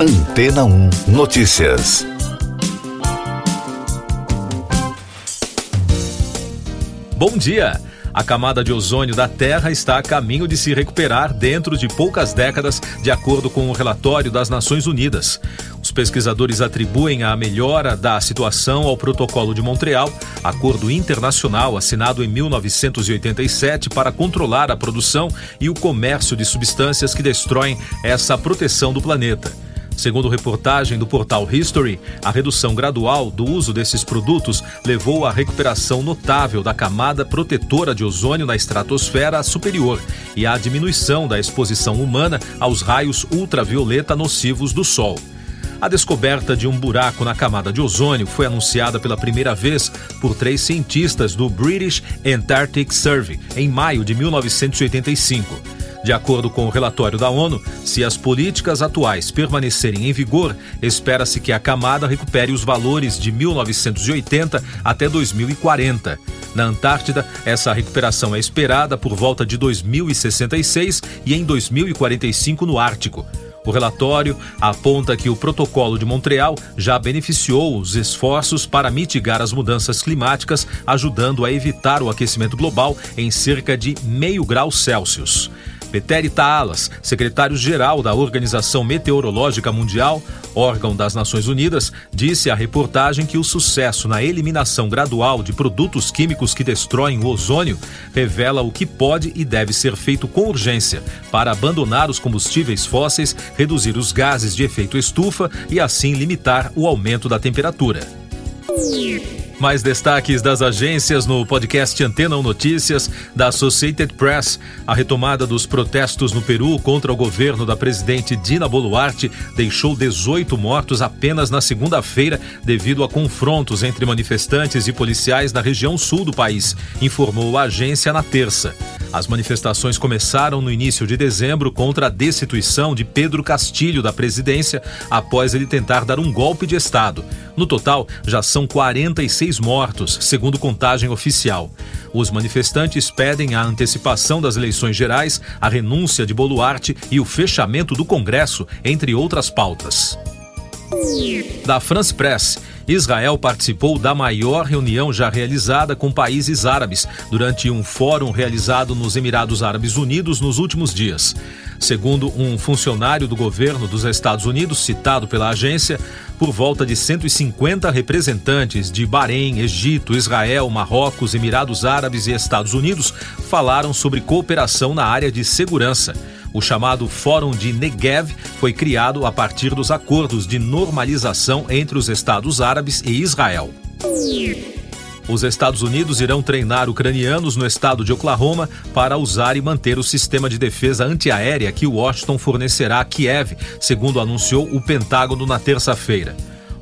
Antena 1 Notícias. Bom dia! A camada de ozônio da Terra está a caminho de se recuperar dentro de poucas décadas, de acordo com o relatório das Nações Unidas. Os pesquisadores atribuem a melhora da situação ao Protocolo de Montreal, acordo internacional assinado em 1987 para controlar a produção e o comércio de substâncias que destroem essa proteção do planeta. Segundo reportagem do portal History, a redução gradual do uso desses produtos levou à recuperação notável da camada protetora de ozônio na estratosfera superior e à diminuição da exposição humana aos raios ultravioleta nocivos do Sol. A descoberta de um buraco na camada de ozônio foi anunciada pela primeira vez por três cientistas do British Antarctic Survey em maio de 1985. De acordo com o relatório da ONU, se as políticas atuais permanecerem em vigor, espera-se que a camada recupere os valores de 1980 até 2040. Na Antártida, essa recuperação é esperada por volta de 2066 e em 2045 no Ártico. O relatório aponta que o Protocolo de Montreal já beneficiou os esforços para mitigar as mudanças climáticas, ajudando a evitar o aquecimento global em cerca de meio grau Celsius. Peteri Taalas, secretário-geral da Organização Meteorológica Mundial, órgão das Nações Unidas, disse à reportagem que o sucesso na eliminação gradual de produtos químicos que destroem o ozônio revela o que pode e deve ser feito com urgência para abandonar os combustíveis fósseis, reduzir os gases de efeito estufa e assim limitar o aumento da temperatura. Mais destaques das agências no podcast Antena 1 Notícias da Associated Press. A retomada dos protestos no Peru contra o governo da presidente Dina Boluarte deixou 18 mortos apenas na segunda-feira devido a confrontos entre manifestantes e policiais na região sul do país, informou a agência na terça. As manifestações começaram no início de dezembro contra a destituição de Pedro Castilho da presidência após ele tentar dar um golpe de Estado. No total, já são 46 mortos, segundo contagem oficial. Os manifestantes pedem a antecipação das eleições gerais, a renúncia de Boluarte e o fechamento do Congresso, entre outras pautas. Da France Press. Israel participou da maior reunião já realizada com países árabes durante um fórum realizado nos Emirados Árabes Unidos nos últimos dias. Segundo um funcionário do governo dos Estados Unidos, citado pela agência, por volta de 150 representantes de Bahrein, Egito, Israel, Marrocos, Emirados Árabes e Estados Unidos falaram sobre cooperação na área de segurança. O chamado Fórum de Negev foi criado a partir dos acordos de normalização entre os Estados Árabes e Israel. Os Estados Unidos irão treinar ucranianos no estado de Oklahoma para usar e manter o sistema de defesa antiaérea que Washington fornecerá a Kiev, segundo anunciou o Pentágono na terça-feira.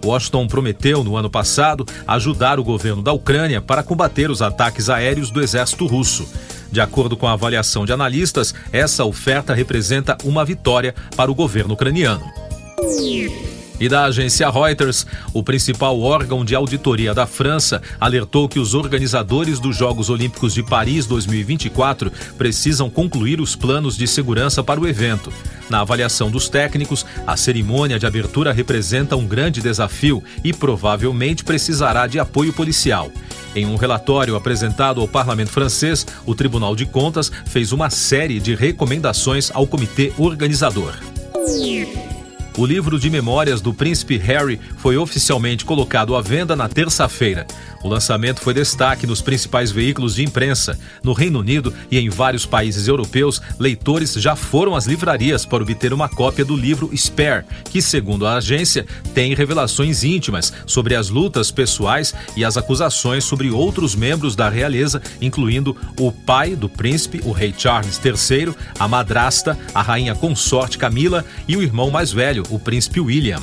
Washington prometeu, no ano passado, ajudar o governo da Ucrânia para combater os ataques aéreos do exército russo. De acordo com a avaliação de analistas, essa oferta representa uma vitória para o governo ucraniano. E da agência Reuters, o principal órgão de auditoria da França alertou que os organizadores dos Jogos Olímpicos de Paris 2024 precisam concluir os planos de segurança para o evento. Na avaliação dos técnicos, a cerimônia de abertura representa um grande desafio e provavelmente precisará de apoio policial. Em um relatório apresentado ao parlamento francês, o Tribunal de Contas fez uma série de recomendações ao comitê organizador. O livro de memórias do príncipe Harry foi oficialmente colocado à venda na terça-feira. O lançamento foi destaque nos principais veículos de imprensa. No Reino Unido e em vários países europeus, leitores já foram às livrarias para obter uma cópia do livro Spare, que, segundo a agência, tem revelações íntimas sobre as lutas pessoais e as acusações sobre outros membros da realeza, incluindo o pai do príncipe, o rei Charles III, a madrasta, a rainha consorte Camila e o irmão mais velho, o príncipe William.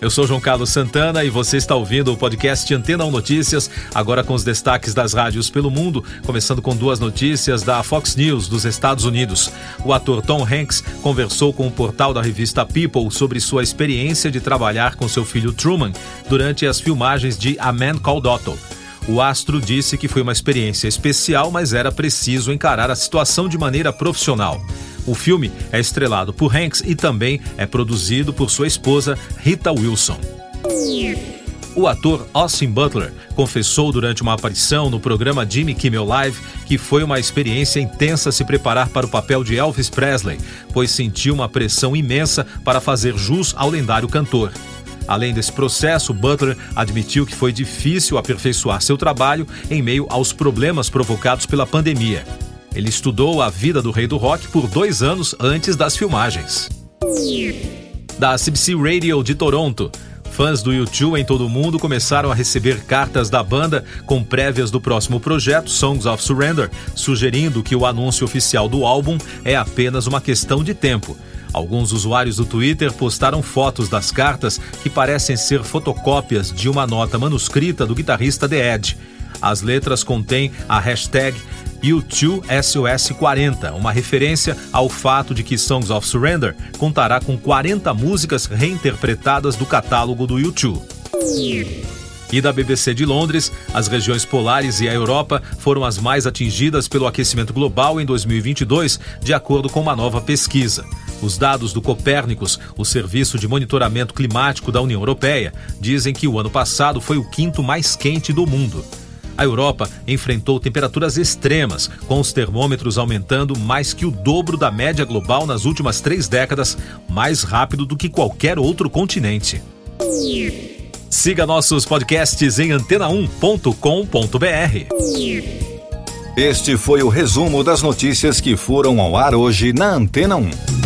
Eu sou João Carlos Santana e você está ouvindo o podcast Antena 1 Notícias, agora com os destaques das rádios pelo mundo, começando com duas notícias da Fox News dos Estados Unidos. O ator Tom Hanks conversou com o portal da revista People sobre sua experiência de trabalhar com seu filho Truman durante as filmagens de A Man Called Otto. O astro disse que foi uma experiência especial, mas era preciso encarar a situação de maneira profissional. O filme é estrelado por Hanks e também é produzido por sua esposa Rita Wilson. O ator Austin Butler confessou durante uma aparição no programa Jimmy Kimmel Live que foi uma experiência intensa se preparar para o papel de Elvis Presley, pois sentiu uma pressão imensa para fazer jus ao lendário cantor. Além desse processo, Butler admitiu que foi difícil aperfeiçoar seu trabalho em meio aos problemas provocados pela pandemia. Ele estudou a vida do rei do rock por dois anos antes das filmagens. Da CBC Radio de Toronto, Fãs do YouTube em todo o mundo começaram a receber cartas da banda com prévias do próximo projeto, Songs of Surrender, sugerindo que o anúncio oficial do álbum é apenas uma questão de tempo. Alguns usuários do Twitter postaram fotos das cartas que parecem ser fotocópias de uma nota manuscrita do guitarrista The Edge. As letras contêm a hashtag U2SOS40, uma referência ao fato de que Songs of Surrender contará com 40 músicas reinterpretadas do catálogo do U2. E da BBC de Londres, as regiões polares e a Europa foram as mais atingidas pelo aquecimento global em 2022, de acordo com uma nova pesquisa. Os dados do Copérnicos, o serviço de monitoramento climático da União Europeia, dizem que o ano passado foi o quinto mais quente do mundo. A Europa enfrentou temperaturas extremas, com os termômetros aumentando mais que o dobro da média global nas últimas três décadas, mais rápido do que qualquer outro continente. Siga nossos podcasts em antena1.com.br. Este foi o resumo das notícias que foram ao ar hoje na Antena 1.